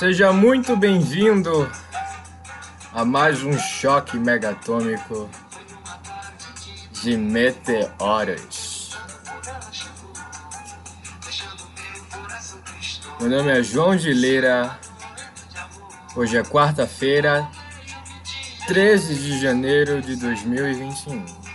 Seja muito bem-vindo a mais um choque megatômico de meteoros. Meu nome é João de Lira. Hoje é quarta-feira, 13 de janeiro de 2021.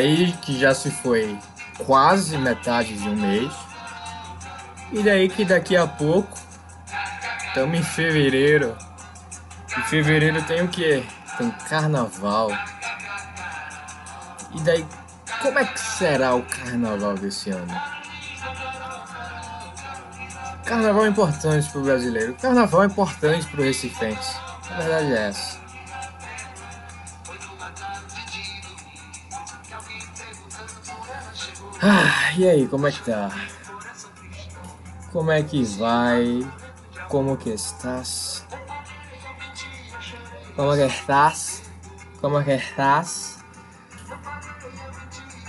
Daí que já se foi quase metade de um mês. E daí que daqui a pouco estamos em fevereiro. Em fevereiro tem o que? Tem carnaval. E daí, como é que será o carnaval desse ano? Carnaval é importante para o brasileiro. Carnaval é importante para o recifense. A verdade é essa. E aí, como é que tá? Como é que vai? Como que estás? Como que estás? Como que estás?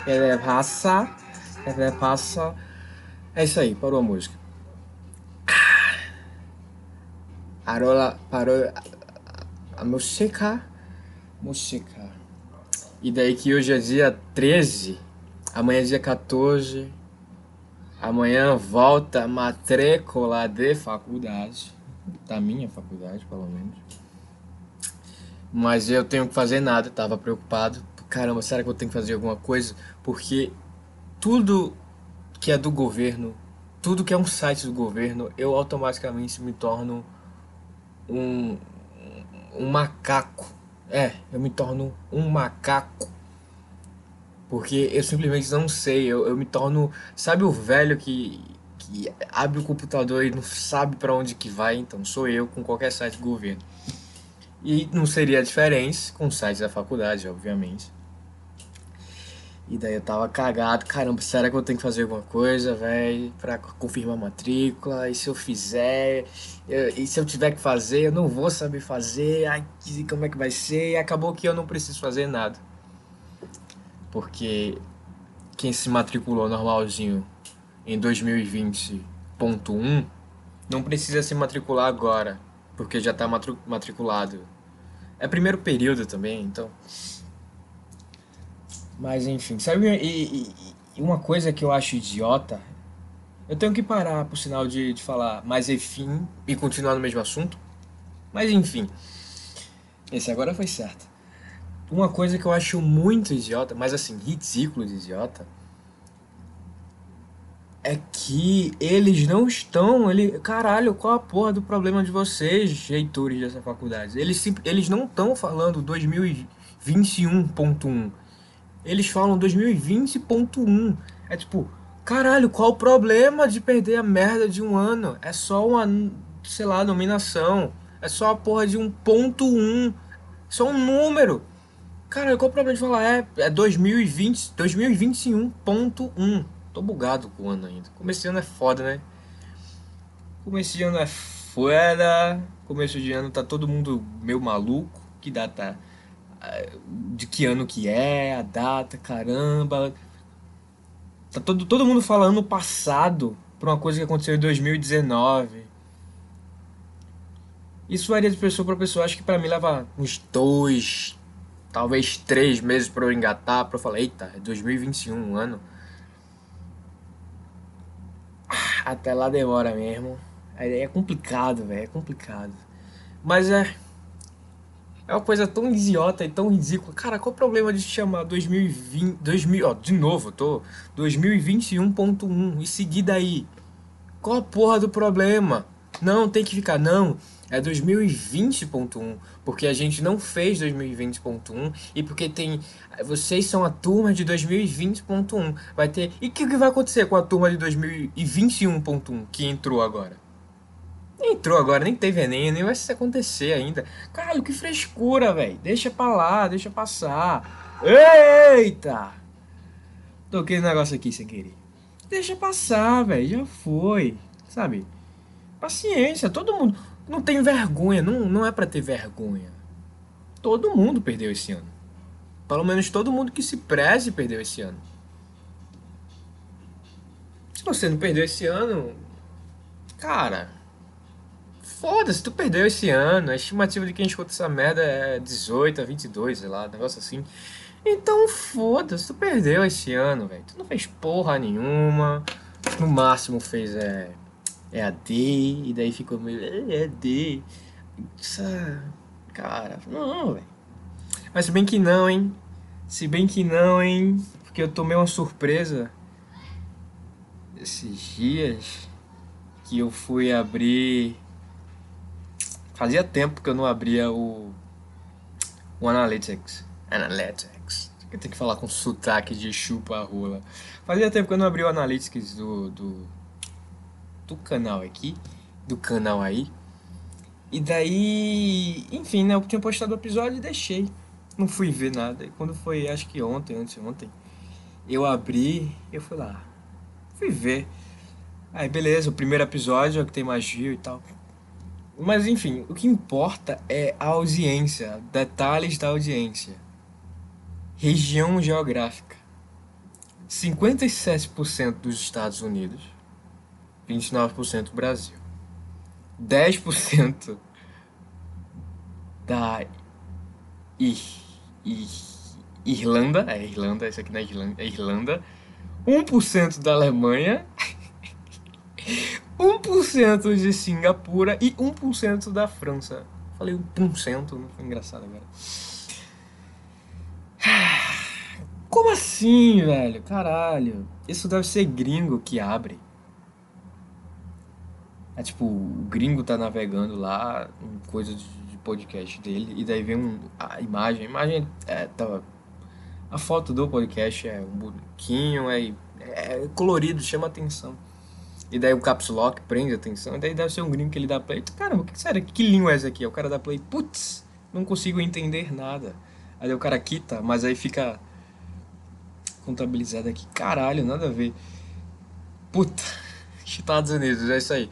Que le passa? Que le passa? É isso aí, parou a música. Parou, parou a música. Música. E daí que hoje é dia 13 Amanhã é dia 14. Amanhã volta matrícula de faculdade. Da minha faculdade, pelo menos. Mas eu tenho que fazer nada, tava preocupado. Caramba, será que eu tenho que fazer alguma coisa? Porque tudo que é do governo, tudo que é um site do governo, eu automaticamente me torno um, um macaco. É, eu me torno um macaco porque eu simplesmente não sei, eu, eu me torno. Sabe o velho que, que abre o computador e não sabe para onde que vai? Então sou eu com qualquer site do governo. E não seria diferente com sites da faculdade, obviamente. E daí eu tava cagado, caramba, será que eu tenho que fazer alguma coisa, velho, pra confirmar a matrícula? E se eu fizer, eu, e se eu tiver que fazer, eu não vou saber fazer, ai, como é que vai ser? E acabou que eu não preciso fazer nada porque quem se matriculou normalzinho em 2020.1 não precisa se matricular agora, porque já está matriculado. É primeiro período também, então. Mas enfim, sabe? E, e, uma coisa que eu acho idiota. Eu tenho que parar, por sinal, de, de falar mais enfim e continuar no mesmo assunto. Mas enfim. Esse agora foi certo. Uma coisa que eu acho muito idiota, mas assim, ridículo de idiota, é que eles não estão. Ele, caralho, qual a porra do problema de vocês, reitores dessa faculdade? Eles, eles não estão falando 2021.1. Eles falam 2020.1. É tipo, caralho, qual o problema de perder a merda de um ano? É só uma, sei lá, nominação. É só a porra de um ponto um. Só um número. Cara, qual o problema de falar? É, é 2020, 2021.1. Tô bugado com o ano ainda. Começo de ano é foda, né? Começo de ano é foda. Começo de ano tá todo mundo meio maluco. Que data. É, de que ano que é, a data, caramba. Tá todo, todo mundo falando passado por uma coisa que aconteceu em 2019. Isso varia de pessoa para pessoa. Acho que para mim leva uns dois, talvez três meses para eu engatar, para eu falar, eita, é 2021, um ano. Até lá demora mesmo. É complicado, velho, é complicado. Mas é. É uma coisa tão idiota e tão ridícula. Cara, qual o problema de chamar 2020. 2000, ó, de novo, eu tô. 2021.1 e seguir daí? Qual a porra do problema? Não, tem que ficar, não é 2020.1, porque a gente não fez 2020.1 e porque tem vocês são a turma de 2020.1. Vai ter E o que, que vai acontecer com a turma de 2021.1 que entrou agora? Entrou agora, nem teve Enem, nem vai se acontecer ainda. Caralho, que frescura, velho. Deixa pra lá, deixa passar. Eita! Toquei no negócio aqui sem querer. Deixa passar, velho. Já foi. Sabe? Paciência. Todo mundo. Não tem vergonha. Não, não é para ter vergonha. Todo mundo perdeu esse ano. Pelo menos todo mundo que se preze perdeu esse ano. Se você não perdeu esse ano, cara, foda-se, tu perdeu esse ano. A estimativa de quem escuta essa merda é 18 a 22, sei lá, negócio assim. Então foda-se, tu perdeu esse ano, velho. Tu não fez porra nenhuma. No máximo fez é, é AD, e daí ficou meio. É AD. Essa, cara, não, velho. Mas se bem que não, hein? Se bem que não, hein? Porque eu tomei uma surpresa esses dias que eu fui abrir. Fazia tempo que eu não abria o, o Analytics. Analytics. Eu tenho que falar com sotaque de chupa rola. Fazia tempo que eu não abri o Analytics do, do, do canal aqui. Do canal aí. E daí, enfim, né? Eu tinha postado o episódio e deixei. Não fui ver nada. E quando foi, acho que ontem, antes de ontem, eu abri, eu fui lá fui ver. Aí beleza, o primeiro episódio é que tem view e tal. Mas enfim, o que importa é a audiência, detalhes da audiência. Região geográfica. 57% dos Estados Unidos, 29% Brasil. 10% da Irlanda, é Irlanda, isso aqui não é Irlanda, é Irlanda 1% da Alemanha, 1% de Singapura e 1% da França. Falei 1%, não foi engraçado agora. Como assim, velho? Caralho. Isso deve ser gringo que abre. É tipo, o gringo tá navegando lá em coisa de, podcast dele e daí vem um, a imagem. A imagem é, tava a foto do podcast é um bonequinho, é, é colorido, chama atenção. E daí o caps lock prende atenção. E daí deve ser um gringo que ele dá play. Caramba, que, sério, que língua é essa aqui? O cara dá play, putz, não consigo entender nada. Aí o cara quita, mas aí fica contabilizado aqui. Caralho, nada a ver. Puta, Estados Unidos, é isso aí.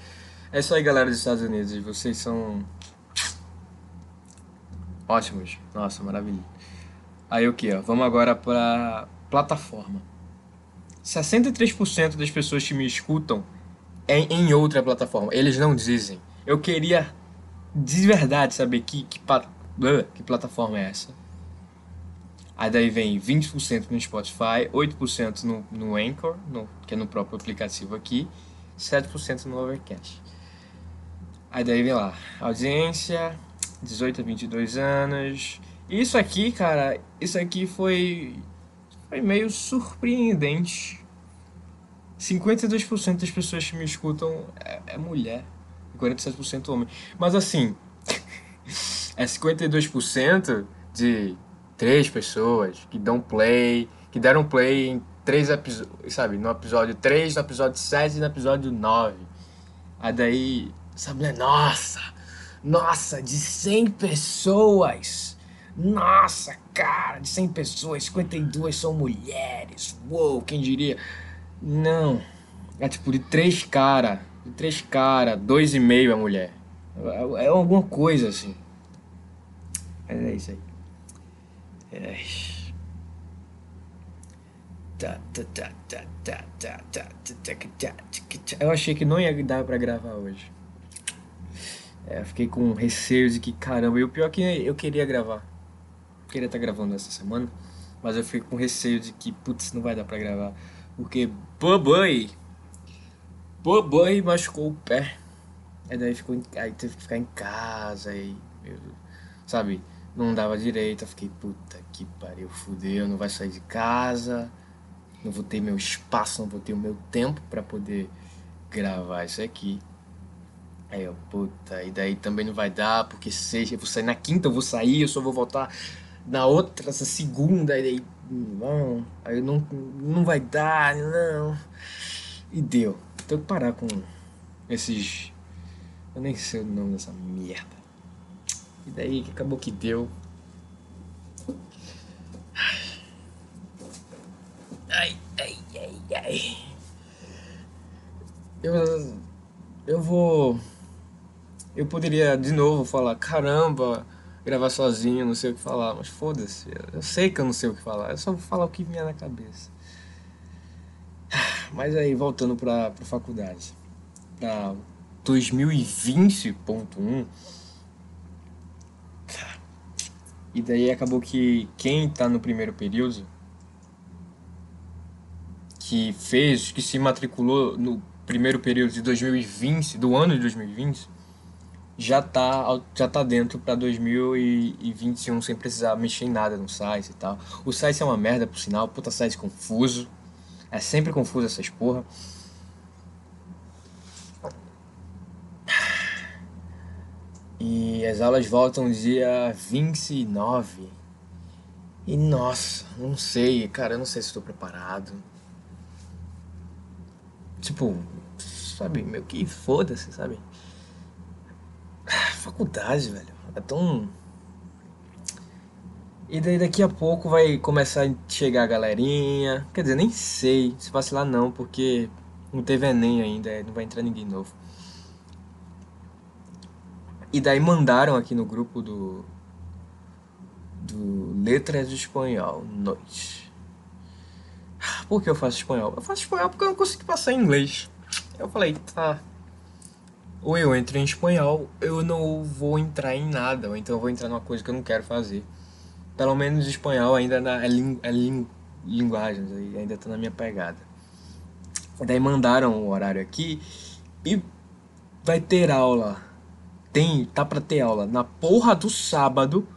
É isso aí, galera dos Estados Unidos. Vocês são ótimos. Nossa, maravilha. Aí o que? Vamos agora para plataforma. 63% das pessoas que me escutam é em outra plataforma. Eles não dizem. Eu queria de verdade saber que, que, que plataforma é essa. Aí daí vem 20% no Spotify, 8% no, no Anchor, no, que é no próprio aplicativo aqui, 7% no Overcast. Aí daí vem lá, audiência, 18 a 22 anos, isso aqui, cara, isso aqui foi, foi meio surpreendente. 52% das pessoas que me escutam é, é mulher, 47% homem. Mas assim, é 52% de três pessoas que dão play, que deram play em três episódios, sabe? No episódio 3, no episódio 7 e no episódio 9. Aí daí, sabe, nossa, nossa, de 100 pessoas, nossa, cara, de 100 pessoas, 52 são mulheres. Uou, quem diria? Não. É tipo de três cara, de três cara, dois e meio é mulher. É, é alguma coisa assim. É isso aí. É. Eu achei que não ia dar pra gravar hoje. É, fiquei com receio de que, caramba, e o pior é que eu queria gravar queria estar gravando essa semana, mas eu fico com receio de que, putz, não vai dar pra gravar. Porque Boboy, Boboy machucou o pé. Aí daí ficou, aí teve que ficar em casa e, sabe, não dava direito. Eu fiquei, puta que pariu, fudeu, não vai sair de casa, não vou ter meu espaço, não vou ter o meu tempo para poder gravar isso aqui. Aí eu, puta, e daí também não vai dar, porque seja, eu vou sair na quinta, eu vou sair, eu só vou voltar na outra, essa segunda, e daí, não, aí não, não vai dar, não. E deu. Tenho que parar com esses. Eu nem sei o nome dessa merda. E daí que acabou que deu. Ai, ai, ai, ai. Eu, eu vou. Eu poderia de novo falar, caramba, gravar sozinho, não sei o que falar, mas foda-se, eu sei que eu não sei o que falar, eu só vou falar o que vinha na cabeça. Mas aí, voltando pra, pra faculdade, pra 2020.1, e daí acabou que quem tá no primeiro período, que fez, que se matriculou no primeiro período de 2020, do ano de 2020, já tá, já tá dentro para 2021 sem precisar mexer em nada no site e tal. O site é uma merda, por sinal, puta site confuso. É sempre confuso essas porra. E as aulas voltam dia 29. E nossa, não sei, cara, eu não sei se estou preparado. Tipo, sabe, meio que foda-se, sabe? Faculdade, velho, é tão. E daí daqui a pouco vai começar a chegar a galerinha. Quer dizer, nem sei se vacilar não, porque não teve Enem ainda, não vai entrar ninguém novo. E daí mandaram aqui no grupo do. do Letras de Espanhol, noite. Por que eu faço espanhol? Eu faço espanhol porque eu não consigo passar em inglês. Eu falei, tá. Ou eu entro em espanhol, eu não vou entrar em nada, ou então eu vou entrar numa coisa que eu não quero fazer. Pelo menos espanhol ainda na, é, ling, é ling, ainda tá na minha pegada. Daí mandaram o horário aqui e vai ter aula. Tem, tá pra ter aula na porra do sábado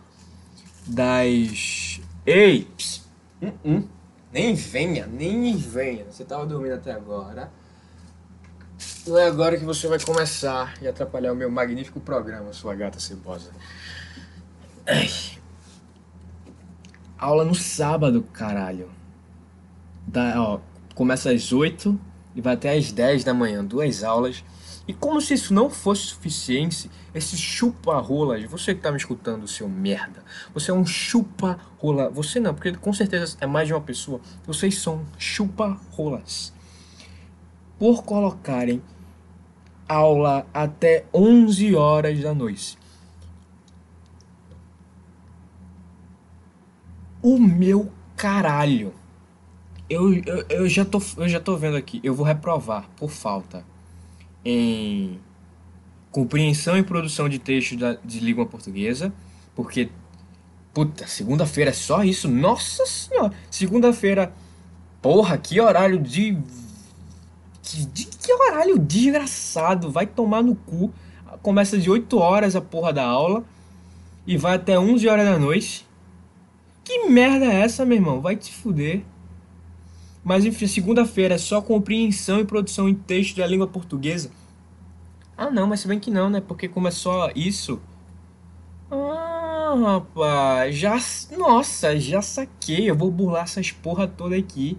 das. Ei! Uh -uh. Nem venha, nem venha. Você tava dormindo até agora. Não é agora que você vai começar e atrapalhar o meu magnífico programa, sua gata cebosa. Ai. Aula no sábado, caralho. Da, ó, começa às 8 e vai até às 10 da manhã, duas aulas. E como se isso não fosse suficiente, esse chupa-rolas, você que tá me escutando, seu merda, você é um chupa-rola. Você não, porque com certeza é mais de uma pessoa. Vocês são chupa-rolas. Por colocarem aula até 11 horas da noite. O meu caralho. Eu, eu, eu, já tô, eu já tô vendo aqui. Eu vou reprovar por falta em compreensão e produção de texto da, de língua portuguesa, porque puta, segunda-feira é só isso. Nossa senhora, segunda-feira, porra, que horário de, de, de que horário desgraçado, vai tomar no cu. Começa de 8 horas a porra da aula e vai até 11 horas da noite. Que merda é essa, meu irmão? Vai te fuder. Mas enfim, segunda-feira é só compreensão e produção em texto da língua portuguesa. Ah, não, mas se bem que não, né? Porque como é só isso. Ah, rapaz, já. Nossa, já saquei. Eu vou burlar essas porra toda aqui.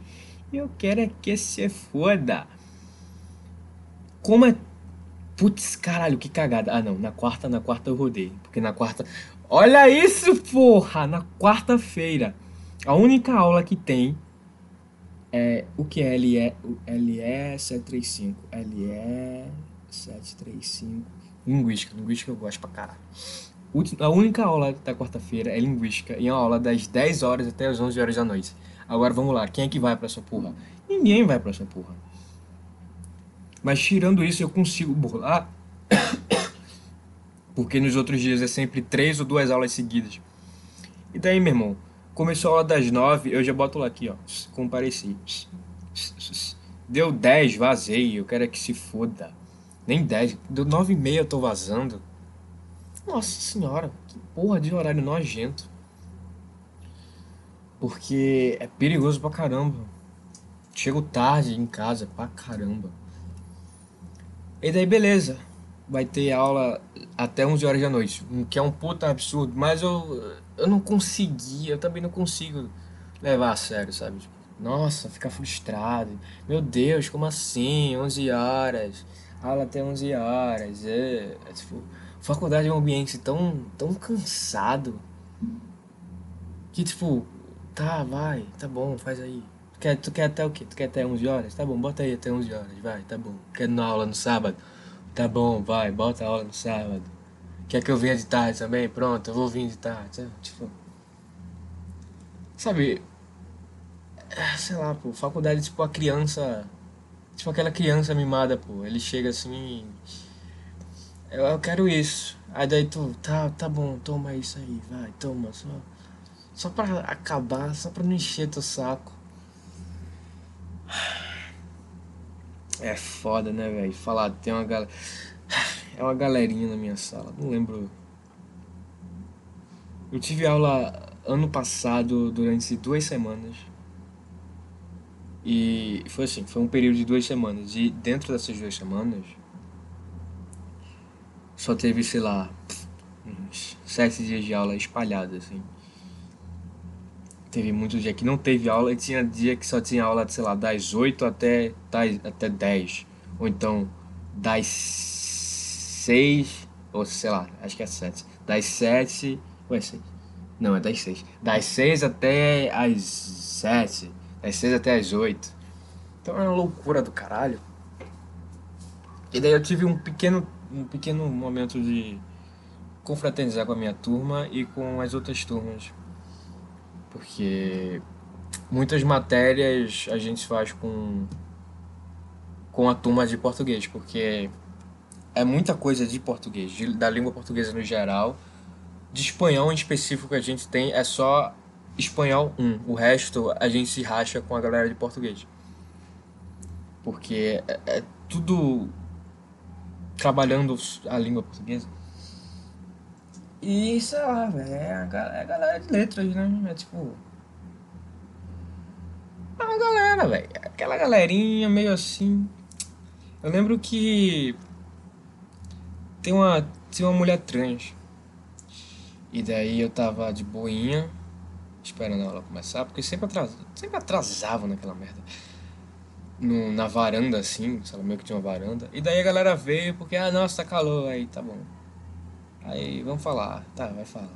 Eu quero é que se foda. Como é. Putz, caralho, que cagada. Ah, não, na quarta, na quarta eu rodei. Porque na quarta. Olha isso, porra! Na quarta-feira. A única aula que tem é, o que é LE, LE 735? LE 735. Linguística. Linguística eu gosto pra caralho. A única aula da quarta-feira é linguística e é uma aula das 10 horas até as 11 horas da noite. Agora vamos lá, quem é que vai pra essa porra? Ninguém vai pra essa porra. Mas tirando isso, eu consigo burlar. Porque nos outros dias é sempre três ou duas aulas seguidas. E daí, meu irmão, Começou a aula das 9, eu já boto lá aqui, ó. Compareci. Deu 10, vazei. Eu quero é que se foda. Nem 10. Deu 9 e meia, eu tô vazando. Nossa senhora, que porra de horário nojento. Porque é perigoso pra caramba. Chego tarde em casa pra caramba. E daí, beleza. Vai ter aula até 11 horas da noite. Que é um puta absurdo. Mas eu, eu não consegui, eu também não consigo levar a sério, sabe? Nossa, ficar frustrado. Meu Deus, como assim? 11 horas. Aula até 11 horas. É, é tipo, faculdade é um ambiente tão, tão cansado. Que tipo, tá, vai, tá bom, faz aí. Quer, tu quer até o quê? Tu quer até 11 horas? Tá bom, bota aí até 11 horas, vai, tá bom. Quer na aula no sábado? Tá bom, vai, bota a aula no sábado. Quer que eu venha de tarde também? Pronto, eu vou vir de tarde. Tipo. Sabe? É, sei lá, pô, faculdade, tipo, a criança. Tipo aquela criança mimada, pô. Ele chega assim. Eu, eu quero isso. Aí daí tu, tá, tá bom, toma isso aí, vai, toma, só. Só pra acabar, só pra não encher teu saco. É foda, né, velho? Falar, tem uma galera. É uma galerinha na minha sala, não lembro. Eu tive aula ano passado durante duas semanas. E foi assim, foi um período de duas semanas. E dentro dessas duas semanas, só teve, sei lá, uns sete dias de aula espalhados, assim. Teve muitos dias que não teve aula e tinha dia que só tinha aula, sei lá, das 8 até, até 10. Ou então, das 6, ou sei lá, acho que é 7. Das 7, ou é 6? Não, é das 6. Das 6 até as 7. Das 6 até as 8. Então é uma loucura do caralho. E daí eu tive um pequeno, um pequeno momento de confraternizar com a minha turma e com as outras turmas. Porque muitas matérias a gente faz com com a turma de português, porque é muita coisa de português, de, da língua portuguesa no geral. De espanhol em específico que a gente tem é só espanhol 1. O resto a gente se racha com a galera de português. Porque é, é tudo trabalhando a língua portuguesa. E sei lá, velho, é, a, é a galera de letras, né? É tipo. É uma galera, velho. Aquela galerinha meio assim. Eu lembro que. Tem uma, tem uma mulher trans. E daí eu tava de boinha, esperando ela começar, porque sempre, atras, sempre atrasava naquela merda. No, na varanda, assim, sabe, meio que tinha uma varanda. E daí a galera veio porque, ah, nossa, tá calor, aí tá bom. Aí, vamos falar. Tá, vai falar.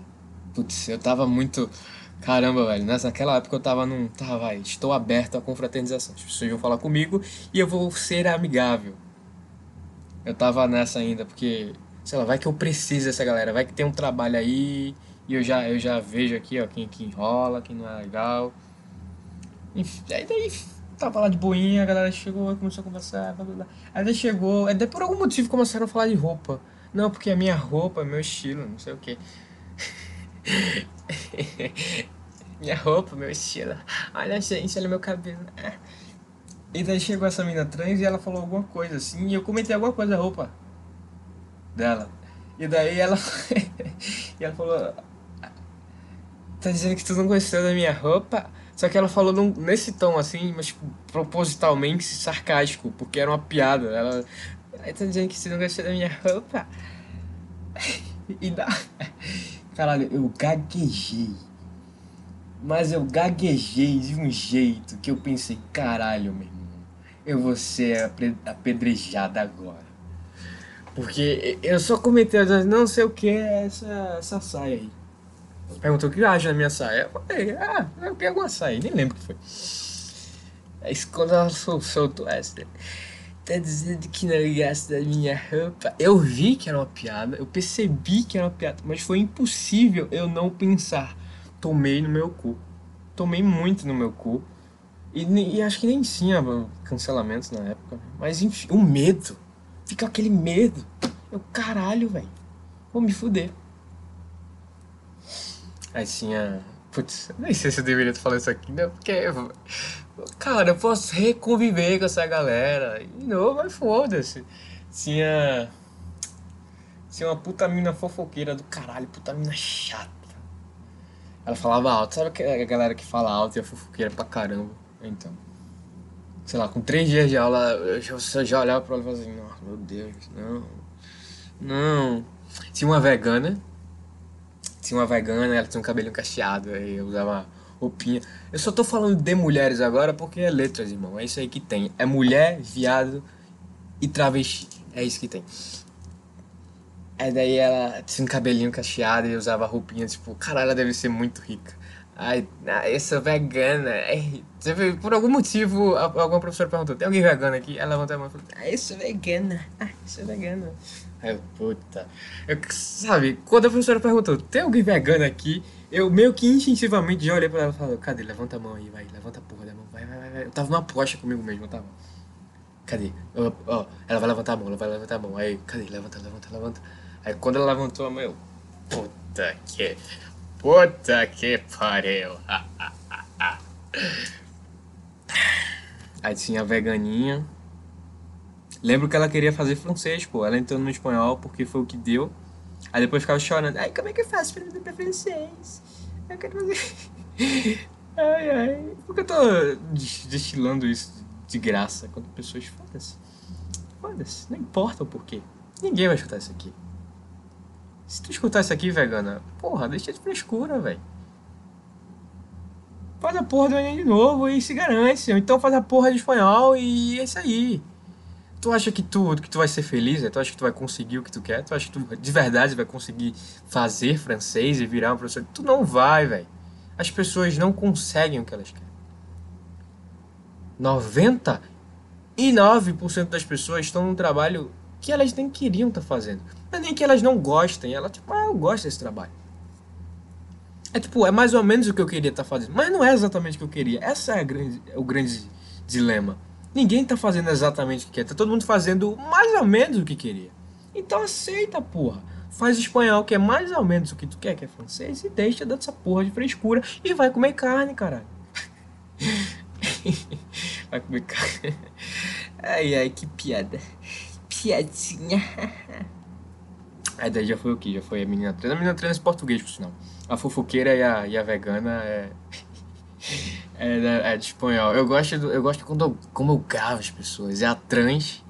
Putz, eu tava muito. Caramba, velho. Naquela época eu tava num. Tá, vai. Estou aberto à confraternização. As pessoas vão falar comigo e eu vou ser amigável. Eu tava nessa ainda, porque. Sei lá, vai que eu preciso dessa galera. Vai que tem um trabalho aí e eu já, eu já vejo aqui, ó, quem, quem enrola, quem não é legal. Enfim, aí daí tava lá de boinha, a galera chegou, começou a conversar, blá blá blá. Aí daí chegou, aí daí por algum motivo começaram a falar de roupa. Não, porque a minha roupa, meu estilo, não sei o que. minha roupa, meu estilo. Olha, gente, olha meu cabelo. E daí chegou essa mina trans e ela falou alguma coisa assim, e eu comentei alguma coisa da roupa dela. E daí ela. e ela falou. Tá dizendo que tu não gostou da minha roupa? Só que ela falou num, nesse tom assim, mas tipo, propositalmente sarcástico, porque era uma piada. Ela, Aí tá dizendo que você não gostou da minha roupa? E dá. Caralho, eu gaguejei. Mas eu gaguejei de um jeito que eu pensei, caralho, meu irmão, eu vou ser apedrejado agora. Porque eu só comentei, não sei o que é essa, essa saia aí. Perguntou o que acha da minha saia. Eu falei, ah, eu pego uma saia, nem lembro o que foi. Aí quando ela soltou essa tá dizendo que não gosta da minha roupa. Eu vi que era uma piada, eu percebi que era uma piada, mas foi impossível eu não pensar. Tomei no meu cu. Tomei muito no meu cu. E, e acho que nem tinha cancelamentos na época. Mas enfim, o medo. Fica aquele medo. Eu, caralho, velho. Vou me fuder. Aí tinha. Putz, nem sei se eu deveria falar isso aqui, né? Porque Cara, eu posso reconviver com essa galera. E novo, mas foda-se. Tinha. Tinha uma puta mina fofoqueira do caralho, puta mina chata. Ela falava alto, sabe a galera que fala alto e é fofoqueira pra caramba? Então. Sei lá, com três dias de aula, eu já, já olhava pra ela e falava assim, não, meu Deus, não. Não. Tinha uma vegana. Tinha uma vegana, ela tinha um cabelinho cacheado, aí eu usava roupinha. Eu só tô falando de mulheres agora porque é letras, irmão. É isso aí que tem. É mulher, viado e travesti. É isso que tem. Aí daí ela tinha um cabelinho cacheado e usava roupinha, tipo, caralho, ela deve ser muito rica. Ai, ah, eu sou vegana. Ai, por algum motivo, alguma professora perguntou: tem alguém vegano aqui? Ela levantou a mão e falou: Ah, sou vegana. Ah, eu sou vegana. Ai, puta. Eu, sabe, quando a professora perguntou: tem alguém vegano aqui? Eu meio que instintivamente já olhei pra ela e falei: cadê? Levanta a mão aí, vai. Levanta a porra da mão. Vai, vai, vai. Eu tava numa aposta comigo mesmo, eu tava. Cadê? Eu, ó, ela vai levantar a mão, ela vai levantar a mão. Aí, cadê? Levanta, levanta, levanta. Aí quando ela levantou a mão, eu. Puta que. Puta que pariu. Aí tinha a veganinha. Lembro que ela queria fazer francês, pô. Ela entrou no espanhol porque foi o que deu. Aí depois ficava chorando. Ai, como é que eu faço pra pra francês? Eu quero fazer. ai, ai. Por que eu tô destilando isso de graça quando pessoas foda-se? Foda-se. Não importa o porquê. Ninguém vai escutar isso aqui. Se tu escutar isso aqui, vegana, porra, deixa de frescura, velho. Faz a porra do Enem de novo e se garante. Então faz a porra de espanhol e é isso aí. Tu acha que tu, que tu vai ser feliz? Né? Tu acha que tu vai conseguir o que tu quer? Tu acha que tu de verdade vai conseguir fazer francês e virar um professor? Tu não vai, velho. As pessoas não conseguem o que elas querem. 99% das pessoas estão num trabalho que elas nem queriam estar tá fazendo. Não é nem que elas não gostem, ela tipo, ah, eu gosto desse trabalho. É tipo, é mais ou menos o que eu queria estar tá fazendo, mas não é exatamente o que eu queria. Essa é, grande, é o grande dilema. Ninguém está fazendo exatamente o que quer, tá todo mundo fazendo mais ou menos o que queria. Então aceita, porra. Faz espanhol, que é mais ou menos o que tu quer, que é francês, e deixa dessa porra de frescura e vai comer carne, caralho. vai comer carne. Ai, ai, que piada. Piadinha. Aí daí já foi o que? Já foi a menina trans. A menina trans português, por sinal. A fofoqueira e a, e a vegana é. é, é de espanhol. Eu gosto, do, eu gosto quando eu, como eu gravo as pessoas. É a trans,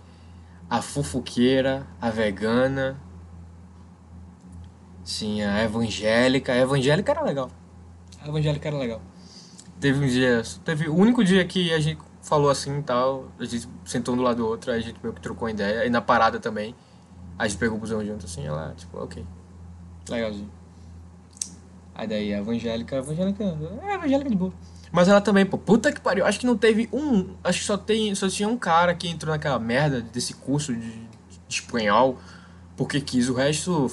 a fofoqueira, a vegana. Sim, a evangélica. A evangélica era legal. A evangélica era legal. Teve um dia. Teve o único dia que a gente falou assim e tal. A gente sentou um do lado do outro, aí a gente meio que trocou ideia. E na parada também. A gente pegou o busão junto assim, ela, tipo, ok. Legalzinho. Aí daí a evangélica, a evangélica, é evangélica de boa. Mas ela também, pô, puta que pariu. Acho que não teve um. Acho que só, tem, só tinha um cara que entrou naquela merda desse curso de, de espanhol porque quis. O resto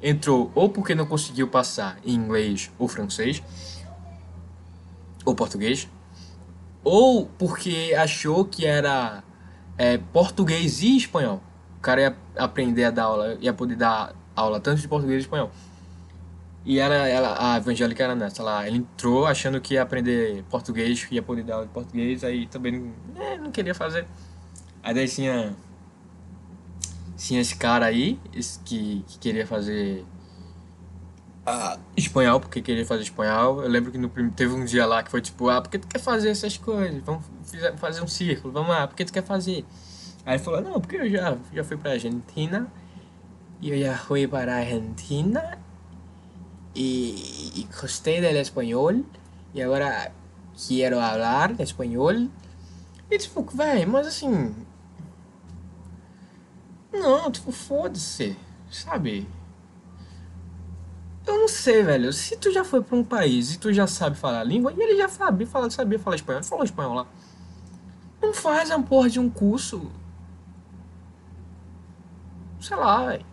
entrou ou porque não conseguiu passar em inglês ou francês ou português, ou porque achou que era é, português e espanhol cara ia aprender a dar aula, ia poder dar aula tanto de português e espanhol. E ela, ela, a evangélica era nessa, ela, ela entrou achando que ia aprender português, ia poder dar aula de português, aí também é, não queria fazer. Aí daí tinha, tinha esse cara aí, esse que, que queria fazer ah, espanhol, porque queria fazer espanhol. Eu lembro que no, teve um dia lá que foi tipo, ah, por que tu quer fazer essas coisas? Vamos fazer um círculo, vamos lá, por que tu quer fazer? Aí ele falou, não, porque eu já, já fui pra Argentina, e eu já fui para a Argentina, e, e gostei do espanhol, e agora quero falar espanhol. E tipo, velho, mas assim. Não, tipo, foda-se, sabe? Eu não sei, velho. Se tu já foi pra um país e tu já sabe falar a língua, e ele já sabe, fala, sabia falar espanhol, falou espanhol lá. Não faz a porra de um curso sei lá, velho.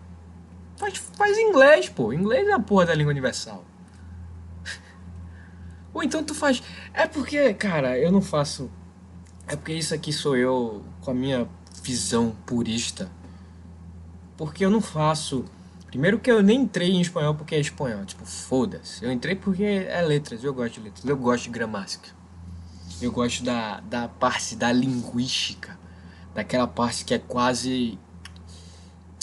Faz, faz inglês, pô. Inglês é a porra da língua universal. Ou então tu faz. É porque, cara, eu não faço. É porque isso aqui sou eu com a minha visão purista. Porque eu não faço. Primeiro que eu nem entrei em espanhol porque é espanhol. Tipo, foda-se. Eu entrei porque é letras. Eu gosto de letras. Eu gosto de gramática. Eu gosto da, da parte da linguística. Daquela parte que é quase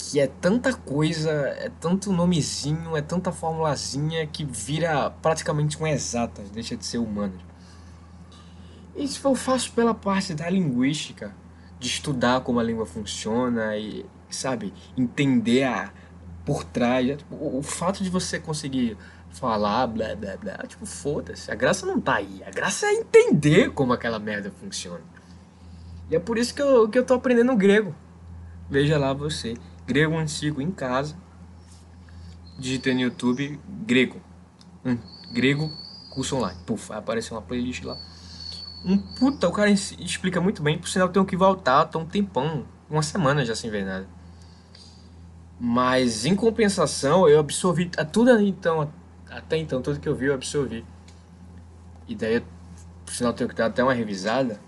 que é tanta coisa, é tanto nomezinho, é tanta formulazinha que vira praticamente um exata, deixa de ser humano. Isso eu faço pela parte da linguística, de estudar como a língua funciona e, sabe, entender a por trás. O, o fato de você conseguir falar, blá blá blá, tipo, foda-se, a graça não tá aí. A graça é entender como aquela merda funciona. E é por isso que eu, que eu tô aprendendo grego. Veja lá você grego antigo em casa. Digitei no YouTube grego. Grego curso online. Puf, apareceu uma playlist lá. Um puta, o cara explica muito bem. Por sinal, tenho que voltar, tô um tempão, uma semana já sem ver nada. Mas em compensação, eu absorvi tudo então, até então, tudo que eu vi, eu absorvi. E daí, por sinal, tenho que dar até uma revisada.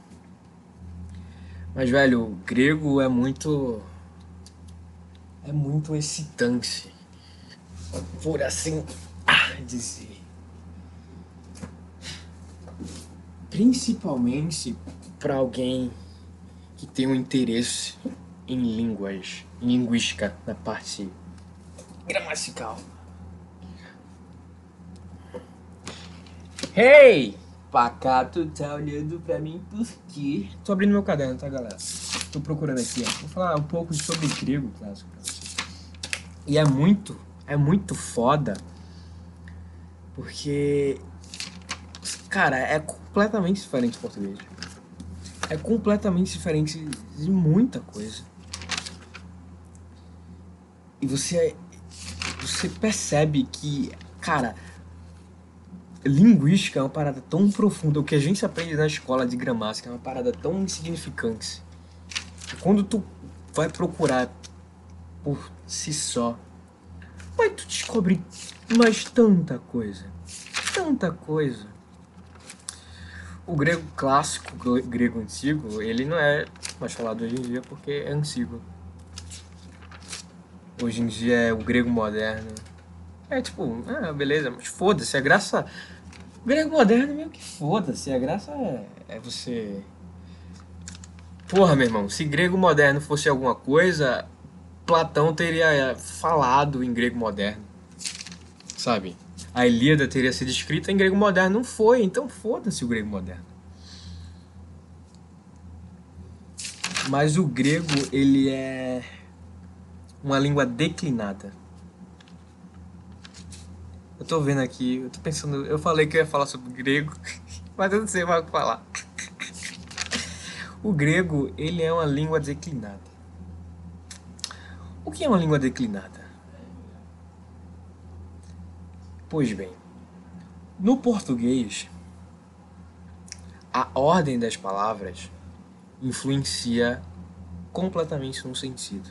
Mas, velho, o grego é muito. É muito excitante. Por assim dizer. Principalmente para alguém que tem um interesse em línguas, em linguística, na parte gramatical. Hey! Pacato tá olhando pra mim por quê? Tô abrindo meu caderno, tá, galera? Tô procurando aqui, ó. Vou falar um pouco sobre grego clássico. E é muito, é muito foda. Porque, cara, é completamente diferente do português. É completamente diferente de muita coisa. E você, você percebe que, cara, linguística é uma parada tão profunda. O que a gente aprende na escola de gramática é uma parada tão insignificante. Que quando tu vai procurar por si só, vai tu descobrir mais tanta coisa. Tanta coisa. O grego clássico, o grego antigo, ele não é mais falado hoje em dia porque é antigo. Hoje em dia é o grego moderno. É tipo, ah, beleza, mas foda-se, a graça. O grego moderno meio que foda-se, a graça é, é você. Porra, meu irmão, se grego moderno fosse alguma coisa, Platão teria falado em grego moderno. Sabe? A Ilíada teria sido escrita em grego moderno. Não foi, então foda-se o grego moderno. Mas o grego, ele é uma língua declinada. Eu tô vendo aqui, eu tô pensando, eu falei que eu ia falar sobre grego, mas eu não sei mais o que falar. O grego, ele é uma língua declinada. O que é uma língua declinada? Pois bem, no português, a ordem das palavras influencia completamente no sentido.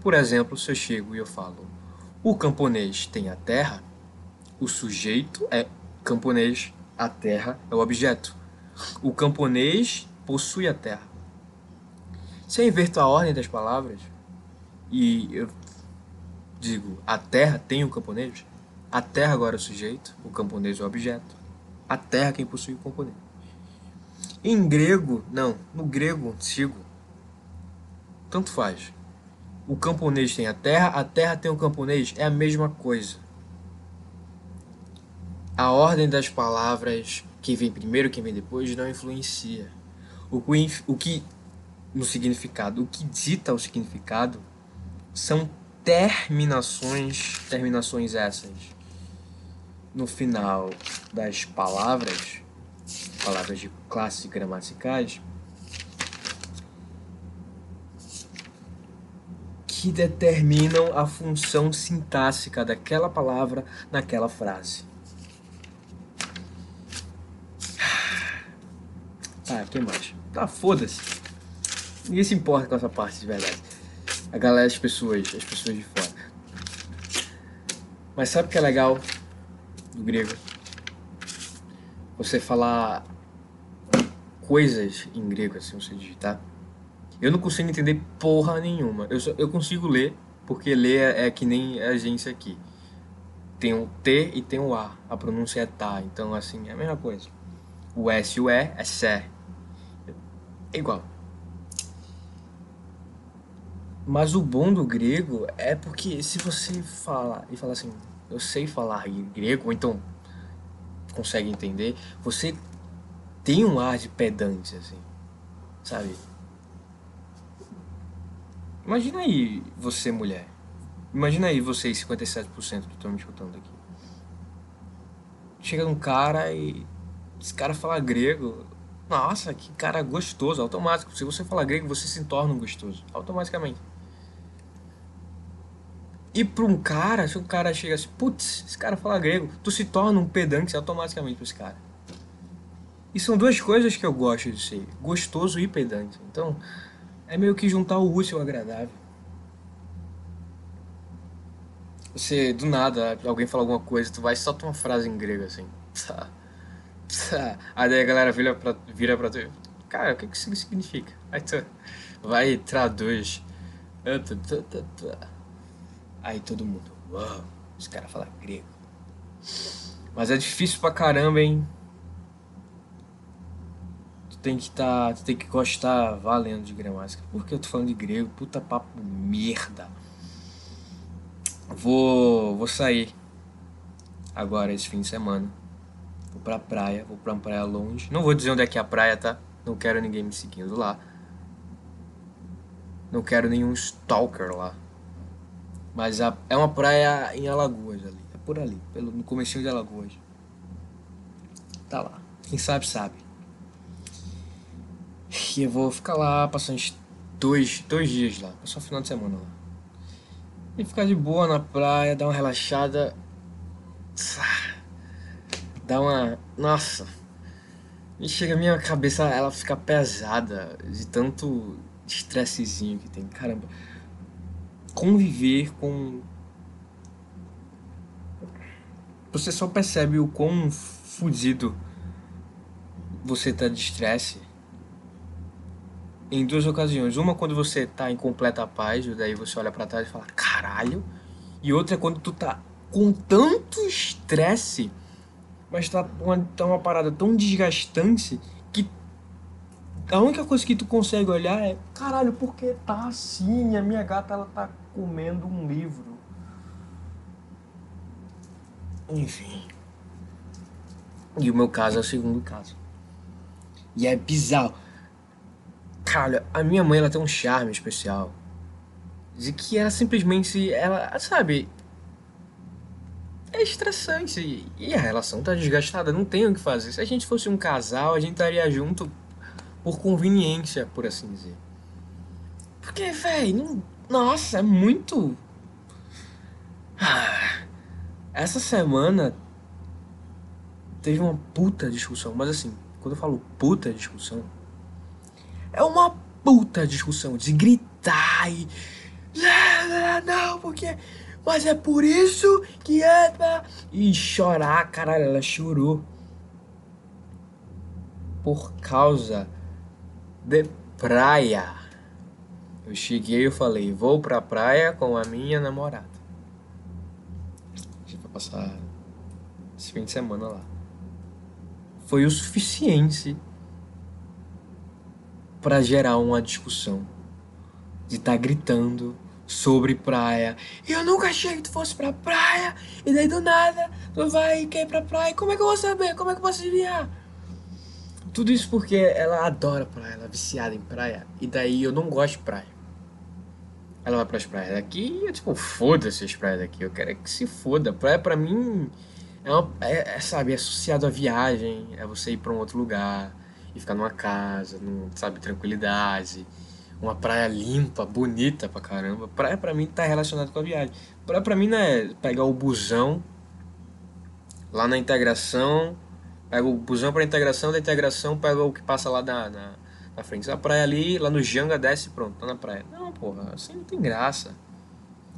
Por exemplo, se eu chego e eu falo, o camponês tem a terra, o sujeito é camponês, a terra é o objeto. O camponês possui a terra. Se eu inverto a ordem das palavras e eu digo a terra tem o camponês, a terra agora é o sujeito, o camponês é o objeto. A terra é quem possui o camponês. Em grego, não, no grego antigo, tanto faz. O camponês tem a terra, a terra tem o camponês, é a mesma coisa a ordem das palavras, quem vem primeiro, quem vem depois, não influencia. O que, o que no significado, o que dita o significado são terminações, terminações essas no final das palavras, palavras de classes gramaticais, que determinam a função sintáxica daquela palavra naquela frase. Ah, que mais? Tá, foda-se. Ninguém se importa com essa parte de verdade. A galera, as pessoas, as pessoas de fora. Mas sabe o que é legal do grego? Você falar coisas em grego, assim, você digitar. Eu não consigo entender porra nenhuma. Eu, só, eu consigo ler, porque ler é, é que nem a agência aqui. Tem um T e tem um A. A pronúncia é tá. Então, assim, é a mesma coisa. O S e o E é sé. É igual. Mas o bom do grego é porque se você fala e fala assim, eu sei falar grego, ou então consegue entender, você tem um ar de pedante, assim, sabe? Imagina aí você, mulher. Imagina aí vocês, 57% que estão me escutando aqui. Chega um cara e esse cara fala grego, nossa, que cara gostoso, automático. Se você falar grego, você se torna um gostoso, automaticamente. E pra um cara, se um cara chega assim, putz, esse cara fala grego, tu se torna um pedante automaticamente pra esse cara. E são duas coisas que eu gosto de ser, gostoso e pedante. Então, é meio que juntar o útil ao agradável. Você, do nada, alguém fala alguma coisa, tu vai e solta uma frase em grego assim. Aí daí a galera vira pra, vira pra tu. Cara, o que, que isso significa? Aí tu vai e traduz. Aí todo mundo, uau, esse cara fala grego. Mas é difícil pra caramba, hein? Tu tem que tá, tu tem que gostar valendo de gramática. Por que eu tô falando de grego? Puta papo merda. Vou, vou sair agora esse fim de semana. Vou pra praia, vou pra uma praia longe. Não vou dizer onde é que é a praia, tá? Não quero ninguém me seguindo lá. Não quero nenhum stalker lá. Mas a, é uma praia em Alagoas ali. É por ali, pelo, no comecinho de Alagoas. Tá lá. Quem sabe, sabe. E eu vou ficar lá, passar uns dois, dois dias lá. Passar o final de semana lá. E ficar de boa na praia, dar uma relaxada. Dar uma. Nossa! E chega a minha cabeça, ela fica pesada de tanto estressezinho que tem. Caramba conviver com. Você só percebe o quão fudido você tá de estresse em duas ocasiões. Uma quando você tá em completa paz, e daí você olha para trás e fala, caralho. E outra é quando tu tá com tanto estresse, mas tá uma, tá uma parada tão desgastante que a única coisa que tu consegue olhar é, caralho, por que tá assim? A minha gata ela tá comendo um livro. Enfim. E o meu caso é o segundo caso. E é bizarro. Cara, a minha mãe ela tem um charme especial. De que ela simplesmente, ela, sabe, é estressante. E a relação tá desgastada, não tem o que fazer. Se a gente fosse um casal, a gente estaria junto por conveniência, por assim dizer. Porque, velho, não nossa, é muito. Ah, essa semana teve uma puta discussão, mas assim, quando eu falo puta discussão, é uma puta discussão de gritar e. Não, porque. Mas é por isso que é. E chorar, caralho, ela chorou. Por causa de praia. Eu cheguei e falei, vou pra praia com a minha namorada. A gente vai passar esse fim de semana lá. Foi o suficiente para gerar uma discussão. De estar tá gritando sobre praia. Eu nunca achei que tu fosse pra praia. E daí do nada, tu vai e quer ir pra praia. Como é que eu vou saber? Como é que eu posso adivinhar? Tudo isso porque ela adora praia, ela é viciada em praia. E daí eu não gosto de praia. Ela vai pras praias daqui e eu, tipo, foda-se as praias daqui. Eu quero é que se foda. Praia pra mim é, uma, é, é, sabe, é associado à viagem. É você ir pra um outro lugar e ficar numa casa, num, sabe, tranquilidade. Uma praia limpa, bonita pra caramba. Praia pra mim tá relacionado com a viagem. Praia pra mim não é pegar o busão lá na integração. Pega o busão pra integração, da integração pega o que passa lá na, na na frente da praia ali, lá no Janga desce pronto, tá na praia. Não, porra, assim não tem graça.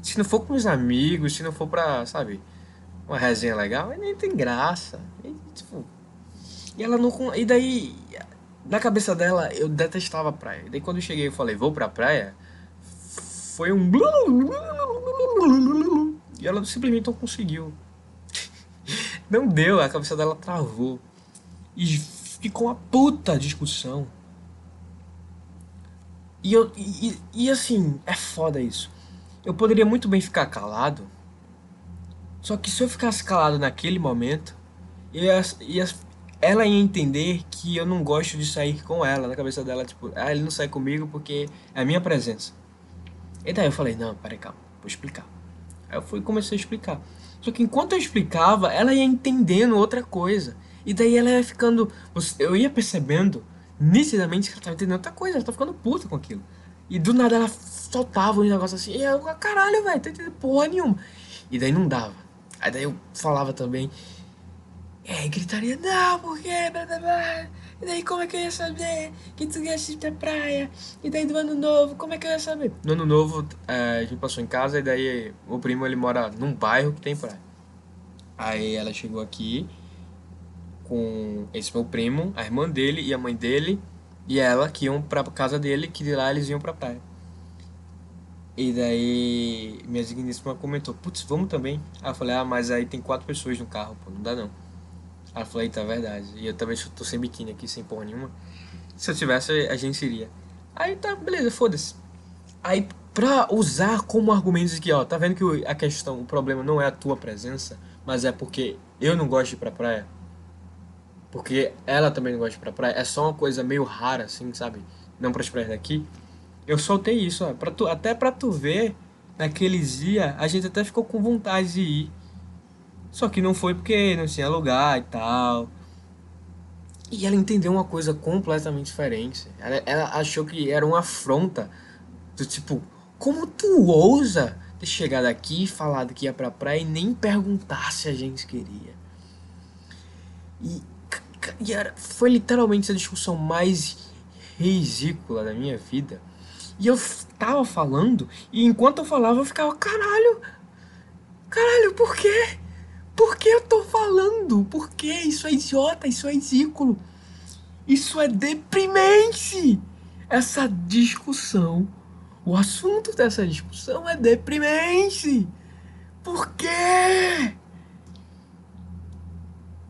Se não for com os amigos, se não for pra, sabe, uma resenha legal, nem tem graça. E, tipo, e ela não. E daí, na cabeça dela, eu detestava a praia. E daí quando eu cheguei e falei, vou pra praia, foi um. E ela simplesmente não conseguiu. Não deu, a cabeça dela travou. E ficou uma puta discussão. E, eu, e, e assim, é foda isso. Eu poderia muito bem ficar calado. Só que se eu ficasse calado naquele momento, ia, ia, ela ia entender que eu não gosto de sair com ela. Na cabeça dela, tipo, ah, ele não sai comigo porque é a minha presença. E daí eu falei, não, peraí, calma, vou explicar. Aí eu fui comecei a explicar. Só que enquanto eu explicava, ela ia entendendo outra coisa. E daí ela ia ficando. Eu ia percebendo nitidamente ela tava entendendo outra coisa, ela tá ficando puta com aquilo. E do nada ela soltava um negócio assim. E eu, caralho, velho, tá entendendo porra nenhuma. E daí não dava. Aí daí eu falava também. É, gritaria, não, porque. E daí como é que eu ia saber que tu ia assistir a praia? E daí do ano novo, como é que eu ia saber? No ano novo, é, a gente passou em casa e daí o primo ele mora num bairro que tem praia. Aí ela chegou aqui com esse meu primo, a irmã dele e a mãe dele e ela que iam pra casa dele, que de lá eles iam pra praia. E daí minha digníssima comentou, putz, vamos também? Aí eu falei, ah, mas aí tem quatro pessoas no carro, pô, não dá não. Aí eu falei, tá, verdade. E eu também tô sem biquíni aqui, sem porra nenhuma. Se eu tivesse, a gente iria. Aí tá, beleza, foda-se. Aí, pra usar como argumentos aqui, ó, tá vendo que a questão, o problema não é a tua presença, mas é porque eu não gosto de ir pra praia? Porque ela também não gosta de ir pra praia? É só uma coisa meio rara, assim, sabe? Não pras praias daqui. Eu soltei isso, ó, pra tu, até pra tu ver, naqueles dias, a gente até ficou com vontade de ir. Só que não foi porque não tinha lugar e tal. E ela entendeu uma coisa completamente diferente. Ela, ela achou que era uma afronta. Do tipo, como tu ousa ter chegado aqui e falado que ia pra praia e nem perguntar se a gente queria? E, e era, foi literalmente a discussão mais ridícula da minha vida. E eu tava falando, e enquanto eu falava, eu ficava, caralho, caralho, por quê? Por que eu tô falando? Por que? Isso é idiota, isso é ridículo. Isso é deprimente. Essa discussão, o assunto dessa discussão é deprimente. Por quê?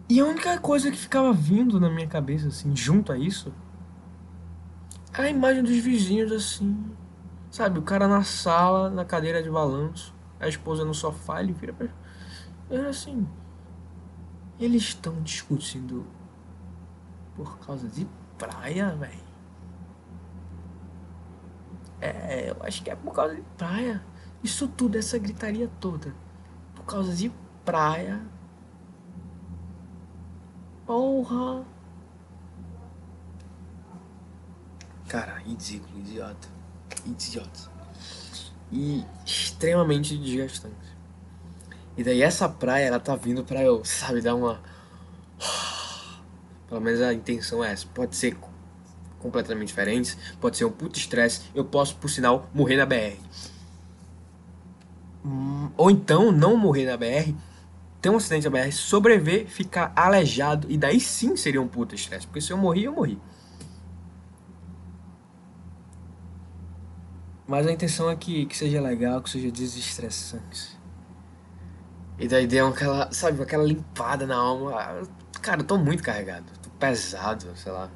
E a única coisa que ficava vindo na minha cabeça, assim, junto a isso, é a imagem dos vizinhos, assim. Sabe, o cara na sala, na cadeira de balanço, a esposa no sofá, ele vira pra era assim. Eles estão discutindo por causa de praia, velho. É, eu acho que é por causa de praia. Isso tudo, essa gritaria toda. Por causa de praia. Porra. Cara, ridículo, idiota. Idiota. E extremamente desgastante. E daí essa praia, ela tá vindo pra eu, sabe, dar uma. Pelo menos a intenção é essa. Pode ser completamente diferente, pode ser um puto estresse. Eu posso, por sinal, morrer na BR. Hum, ou então, não morrer na BR, ter um acidente na BR, sobreviver, ficar aleijado, e daí sim seria um puto estresse. Porque se eu morri, eu morri. Mas a intenção é que, que seja legal, que seja desestressante. E daí deu aquela, sabe, aquela limpada na alma. Cara, eu tô muito carregado, tô pesado, sei lá.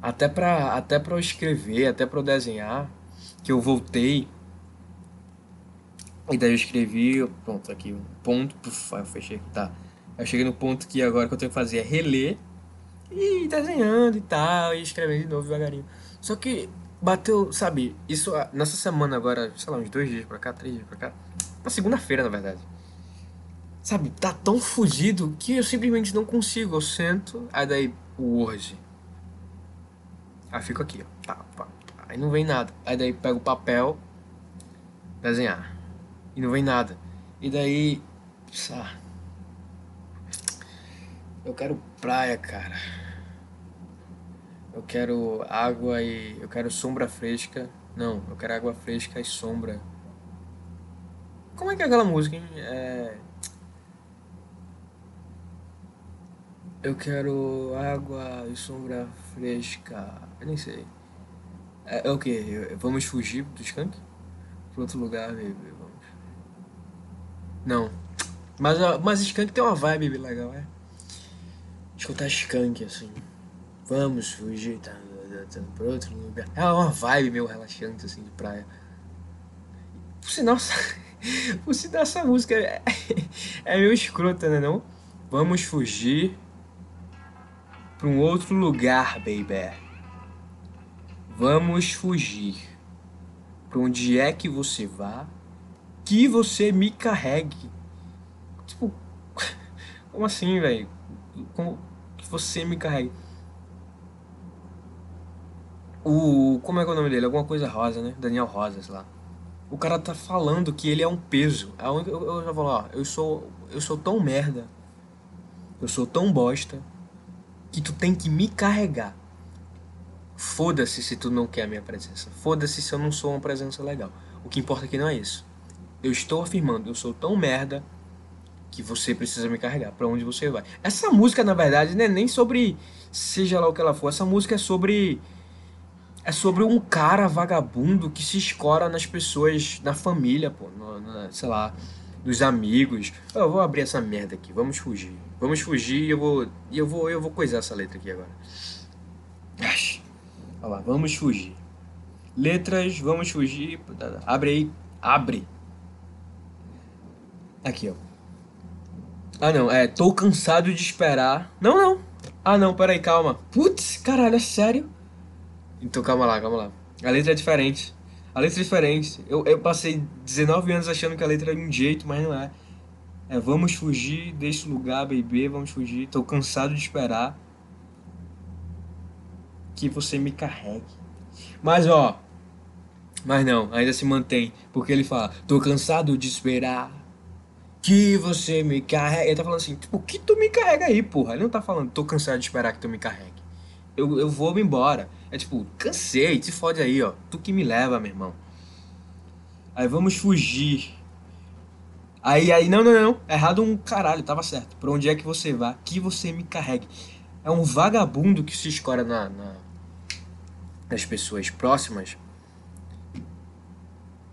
Até pra, até pra eu escrever, até pra eu desenhar, que eu voltei. E daí eu escrevi, pronto, aqui, um ponto, puf, aí eu fechei, tá. Eu cheguei no ponto que agora que eu tenho que fazer é reler e desenhando e tal, e escrevendo de novo devagarinho. Só que bateu, sabe, isso nessa semana agora, sei lá, uns dois dias pra cá, três dias pra cá, na segunda-feira na verdade sabe, tá tão fugido que eu simplesmente não consigo. Eu sento, aí daí o Word. Aí fico aqui, ó. Pá, pá, pá. Aí não vem nada. Aí daí pego o papel, desenhar. E não vem nada. E daí. Pá, eu quero praia, cara. Eu quero água e. Eu quero sombra fresca. Não, eu quero água fresca e sombra. Como é que é aquela música, hein? É. Eu quero água e sombra fresca. Eu nem sei. É, é o que? Vamos fugir do skunk? Pra outro lugar, baby. Não. Mas, mas skunk tem uma vibe legal, é? Escutar skunk assim. Vamos fugir, tá, tá, tá, pra outro lugar. É uma vibe meio relaxante assim de praia. Por sinal, por sinal essa música é, é meio escrota, né não? Vamos fugir para um outro lugar, baby. Vamos fugir. Para onde é que você vá, que você me carregue. Tipo, como assim, velho? Que você me carregue? O. Como é que é o nome dele? Alguma coisa Rosa, né? Daniel Rosas lá. O cara tá falando que ele é um peso. Eu, eu, eu já vou lá, eu sou. Eu sou tão merda. Eu sou tão bosta. Que tu tem que me carregar. Foda-se se tu não quer a minha presença. Foda-se se eu não sou uma presença legal. O que importa aqui não é isso. Eu estou afirmando, eu sou tão merda que você precisa me carregar para onde você vai. Essa música, na verdade, não é nem sobre seja lá o que ela for. Essa música é sobre é sobre um cara vagabundo que se escora nas pessoas, na família, pô, no, sei lá, dos amigos. Eu vou abrir essa merda aqui, vamos fugir. Vamos fugir e eu vou eu vou eu vou coisar essa letra aqui agora. Olha lá, vamos fugir. Letras, vamos fugir. Abre aí, abre. Aqui, ó. Ah, não, é, tô cansado de esperar. Não, não. Ah, não, peraí, calma. Putz, caralho, é sério? Então calma lá, calma lá. A letra é diferente. A letra é diferente. Eu, eu passei 19 anos achando que a letra era um jeito, mas não é. É, vamos fugir, o lugar, baby, vamos fugir. Tô cansado de esperar que você me carregue. Mas ó, mas não, ainda se mantém, porque ele fala: "Tô cansado de esperar que você me carregue". Ele tá falando assim: "Tipo, que tu me carrega aí, porra?". Ele não tá falando: "Tô cansado de esperar que tu me carregue". Eu, eu vou me embora. É tipo, cansei, te fode aí, ó. Tu que me leva, meu irmão. Aí vamos fugir. Aí, aí, não, não, não. Errado um caralho, tava certo. Pra onde é que você vá? Que você me carregue. É um vagabundo que se escora na, na das pessoas próximas.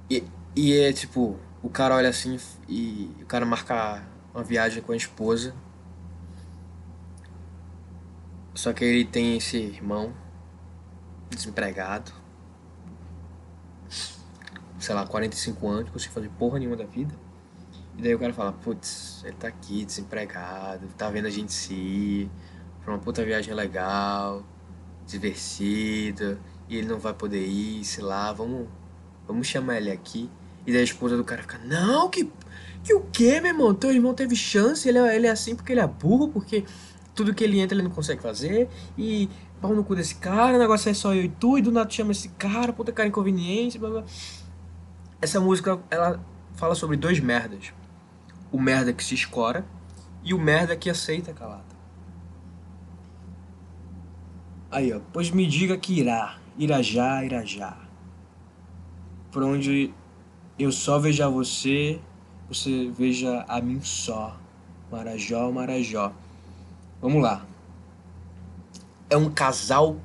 E, e é tipo, o cara olha assim e o cara marca uma viagem com a esposa. Só que ele tem esse irmão desempregado. Sei lá, 45 anos, não consigo fazer porra nenhuma da vida. E daí o cara fala, putz, ele tá aqui desempregado, tá vendo a gente se ir pra uma puta viagem legal divertida e ele não vai poder ir, sei lá, vamos, vamos chamar ele aqui. E daí a esposa do cara fica, não, que, que o que, meu irmão? Teu irmão teve chance, ele é, ele é assim porque ele é burro, porque tudo que ele entra ele não consegue fazer, e pau no cu desse cara, o negócio é só eu e tu, e do nada chama esse cara, puta cara inconveniente, blá blá. Essa música, ela fala sobre dois merdas. O merda que se escora e o merda que aceita calado. Aí, ó. Pois me diga que irá. Irá já, irá já. Por onde eu só veja você, você veja a mim só. Marajó, Marajó. Vamos lá. É um casal.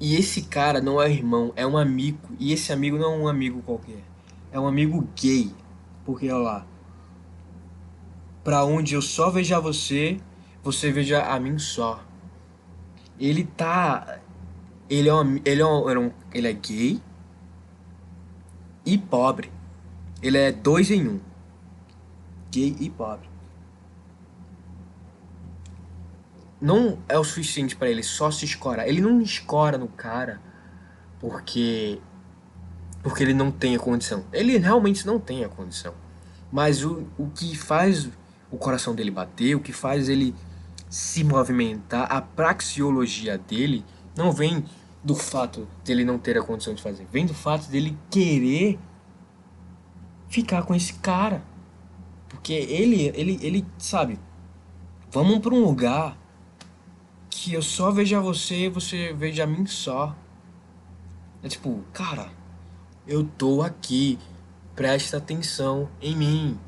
E esse cara não é irmão, é um amigo. E esse amigo não é um amigo qualquer. É um amigo gay. Porque, olha lá. Pra onde eu só veja você, você veja a mim só ele tá. Ele é, um, ele, é um, ele é gay e pobre. Ele é dois em um. Gay e pobre. Não é o suficiente para ele só se escorar. Ele não escora no cara porque porque ele não tem a condição. Ele realmente não tem a condição. Mas o, o que faz o coração dele bater, o que faz ele se movimentar, a praxeologia dele não vem do fato dele não ter a condição de fazer, vem do fato dele querer ficar com esse cara. Porque ele, ele, ele sabe, vamos para um lugar que eu só veja você você veja a mim só. É tipo, cara, eu tô aqui, presta atenção em mim.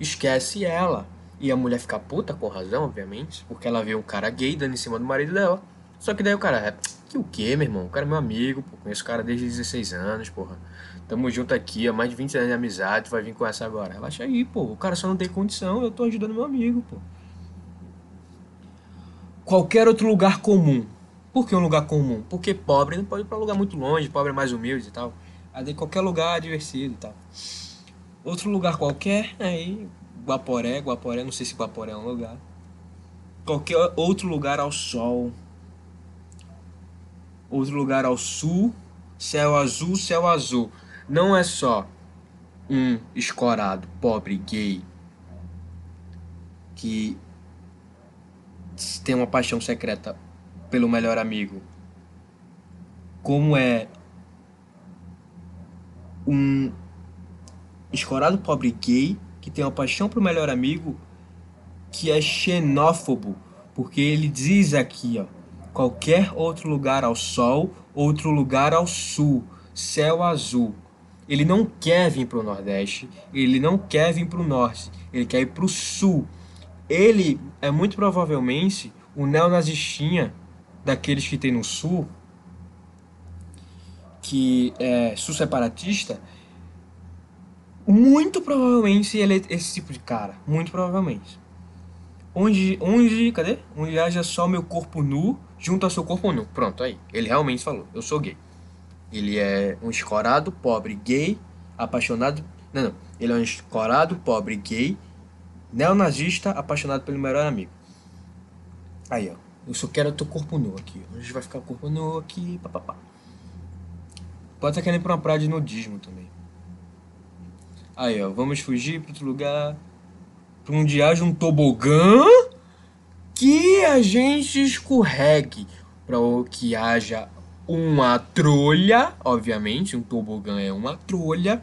Esquece ela. E a mulher fica puta, com razão, obviamente, porque ela vê um cara gay dando em cima do marido dela. Só que daí o cara, é, que o quê, meu irmão? O cara é meu amigo, pô, conheço o cara desde 16 anos, porra. Tamo junto aqui há mais de 20 anos de amizade, vai vir com essa agora. Relaxa aí, pô. O cara só não tem condição, eu tô ajudando meu amigo, pô. Qualquer outro lugar comum. Por que um lugar comum? Porque pobre não pode ir pra lugar muito longe, pobre é mais humilde e tal. Aí qualquer lugar divertido e tal. Outro lugar qualquer, aí Guaporé, Guaporé, não sei se Guaporé é um lugar. Qualquer outro lugar ao sol. Outro lugar ao sul, céu azul, céu azul. Não é só um escorado, pobre, gay, que tem uma paixão secreta pelo melhor amigo como é um escorado pobre gay que tem uma paixão pro melhor amigo que é xenófobo, porque ele diz aqui, ó, qualquer outro lugar ao sol, outro lugar ao sul, céu azul. Ele não quer vir para o Nordeste, ele não quer vir para o Norte, ele quer ir para o Sul. Ele é muito provavelmente o neonazistinha daqueles que tem no Sul, que é sul-separatista, muito provavelmente ele é esse tipo de cara, muito provavelmente. Onde, onde, cadê? Onde haja só meu corpo nu junto ao seu corpo nu. Pronto, aí. Ele realmente falou, eu sou gay. Ele é um escorado, pobre, gay, apaixonado. Não, não. Ele é um escorado, pobre, gay, neonazista, apaixonado pelo melhor amigo. Aí, ó. Eu só quero teu corpo nu aqui. A gente vai ficar corpo nu aqui, papapá. Pode estar querendo ir pra uma praia de nudismo também. Aí, ó. Vamos fugir para outro lugar. Pra onde haja um tobogã que a gente escorregue. Para que haja uma trolha, obviamente, um tobogã é uma trolha,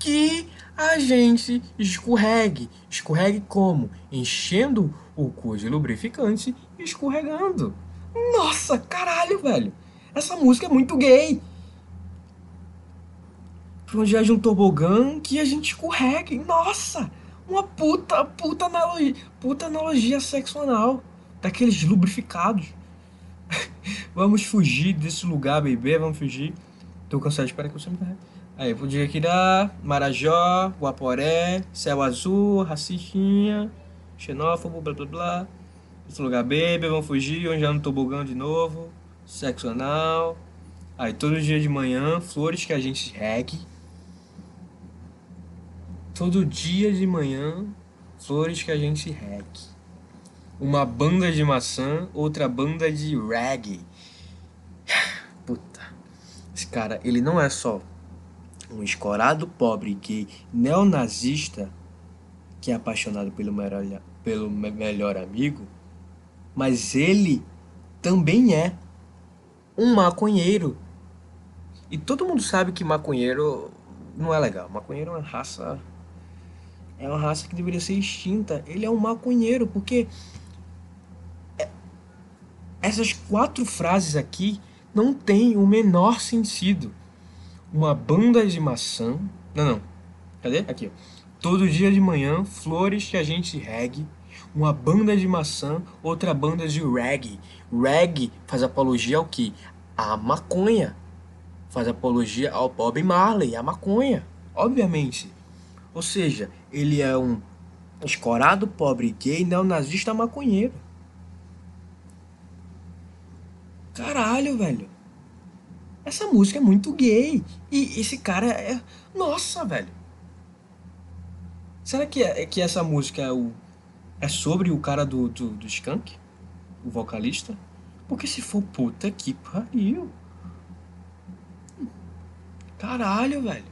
que a gente escorregue. Escorregue como? Enchendo o cu de lubrificante e escorregando. Nossa, caralho, velho. Essa música é muito gay. Pra onde haja um tobogã que a gente escorregue. Nossa, uma puta, puta analogia, puta analogia sexual daqueles lubrificados. vamos fugir desse lugar, bebê, vamos fugir. Tô cansado, espera que me carregue. Aí, dar Marajó, Guaporé, Céu Azul, Racistinha, Xenófobo, blá blá blá. Esse lugar, bebê, vamos fugir, onde já no tobogão de novo, sexo anal. Aí, todo dia de manhã, flores que a gente regue. Todo dia de manhã, flores que a gente regue uma banda de maçã, outra banda de reggae. Puta. Esse cara, ele não é só um escorado pobre gay neonazista que é apaixonado pelo melhor, pelo melhor amigo, mas ele também é um maconheiro. E todo mundo sabe que maconheiro não é legal. Maconheiro é uma raça. É uma raça que deveria ser extinta. Ele é um maconheiro, porque essas quatro frases aqui não têm o menor sentido. Uma banda de maçã. Não, não. Cadê? Aqui, ó. Todo dia de manhã, flores que a gente regue. Uma banda de maçã, outra banda de reggae. Reggae faz apologia ao que? A maconha. Faz apologia ao Bob Marley, a maconha. Obviamente. Ou seja, ele é um escorado pobre gay neonazista maconheiro. Caralho, velho. Essa música é muito gay. E esse cara é. Nossa, velho. Será que, é, que essa música é, o, é sobre o cara do, do, do Skunk? O vocalista? Porque se for puta que pariu. Caralho, velho.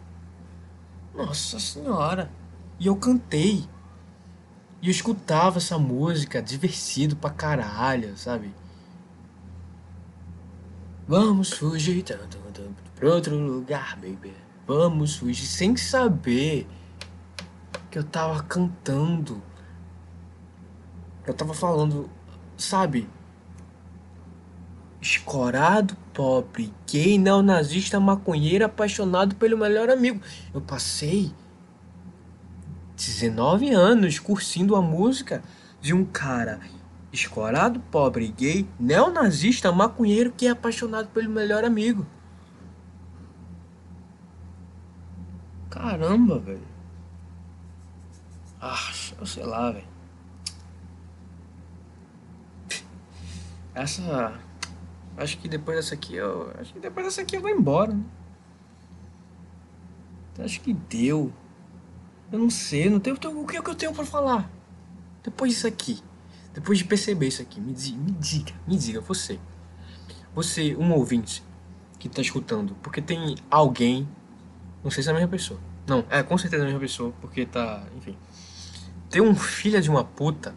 Nossa senhora. E eu cantei. E eu escutava essa música divertido pra caralho, sabe? Vamos fugir para outro lugar, baby. Vamos fugir sem saber que eu tava cantando. Eu tava falando, sabe? Escorado, pobre, gay, neonazista, maconheiro, apaixonado pelo melhor amigo. Eu passei 19 anos curtindo a música de um cara escorado, pobre, gay, neonazista, maconheiro que é apaixonado pelo melhor amigo. Caramba, velho. Ah, eu sei lá, velho. Essa. Acho que depois dessa aqui eu. Acho que depois dessa aqui eu vou embora, né? Acho que deu. Eu não sei, não tenho. O que é eu tenho pra falar? Depois disso aqui. Depois de perceber isso aqui, me diga, me diga, me diga, você. Você, um ouvinte que está escutando, porque tem alguém, não sei se é a mesma pessoa. Não, é com certeza a mesma pessoa, porque tá, enfim. Tem um filho de uma puta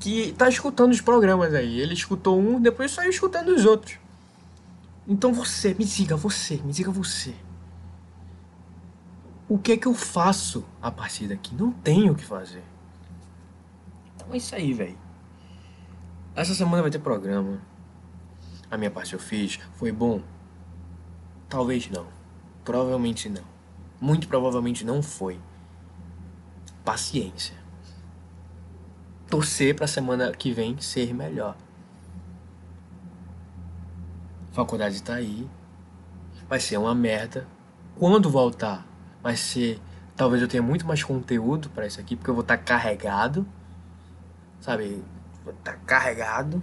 que tá escutando os programas aí. Ele escutou um, depois saiu escutando os outros. Então você, me diga você, me diga você. O que é que eu faço a partir daqui? Não tenho o que fazer. Então é isso aí, velho. Essa semana vai ter programa. A minha parte eu fiz. Foi bom? Talvez não. Provavelmente não. Muito provavelmente não foi. Paciência. Torcer pra semana que vem ser melhor. Faculdade tá aí. Vai ser uma merda. Quando voltar, vai ser. Talvez eu tenha muito mais conteúdo para isso aqui, porque eu vou estar tá carregado. Sabe? Vou estar tá carregado.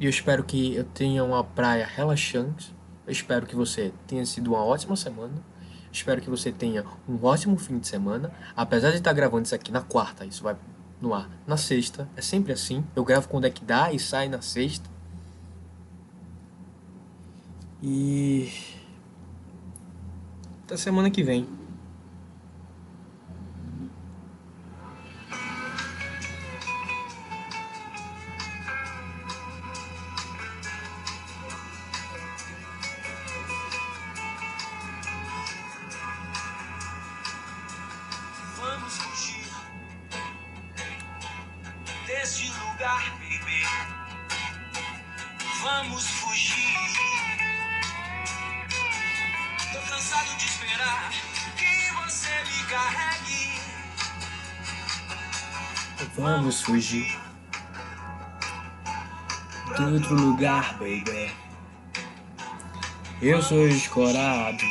E eu espero que eu tenha uma praia relaxante. Eu espero que você tenha sido uma ótima semana. Espero que você tenha um ótimo fim de semana. Apesar de estar gravando isso aqui na quarta, isso vai no ar na sexta. É sempre assim. Eu gravo quando é que dá e sai na sexta. E. Até semana que vem. Baby. Eu sou escorado,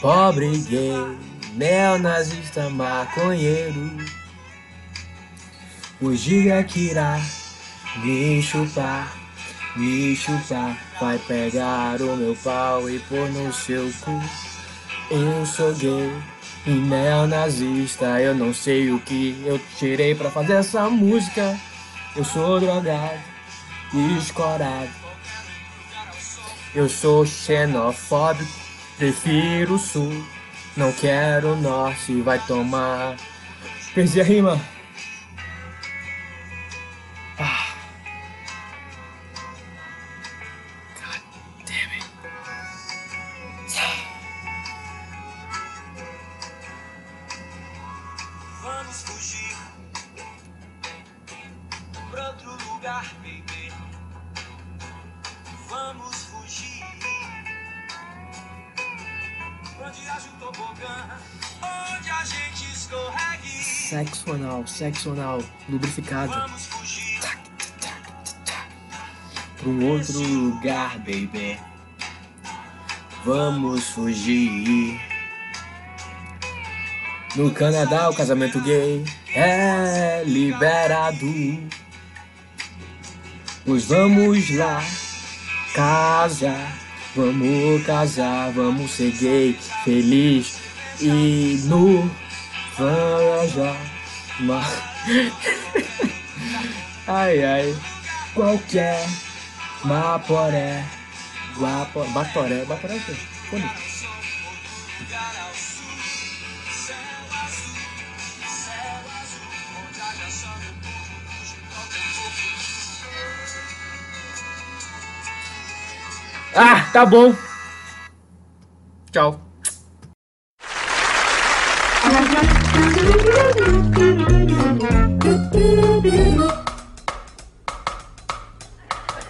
pobre gay, neonazista maconheiro. O giga que irá me chupar, me chupar, vai pegar o meu pau e pôr no seu cu. Eu sou gay e neonazista, eu não sei o que eu tirei pra fazer essa música. Eu sou drogado e escorado. Eu sou xenofóbico, prefiro o sul. Não quero o norte, vai tomar. Perdi a rima. Sexo anal, sexo anal, lubrificado. Pra um outro lugar, baby. Vamos fugir. No Canadá, o casamento gay é liberado. Pois vamos lá casar. Vamos casar, vamos ser gay, feliz e no viajar. Mas... ai ai, qualquer Maporé, Guapo, Batoré, Batoré é o quê? Ah, tá bom. Tchau.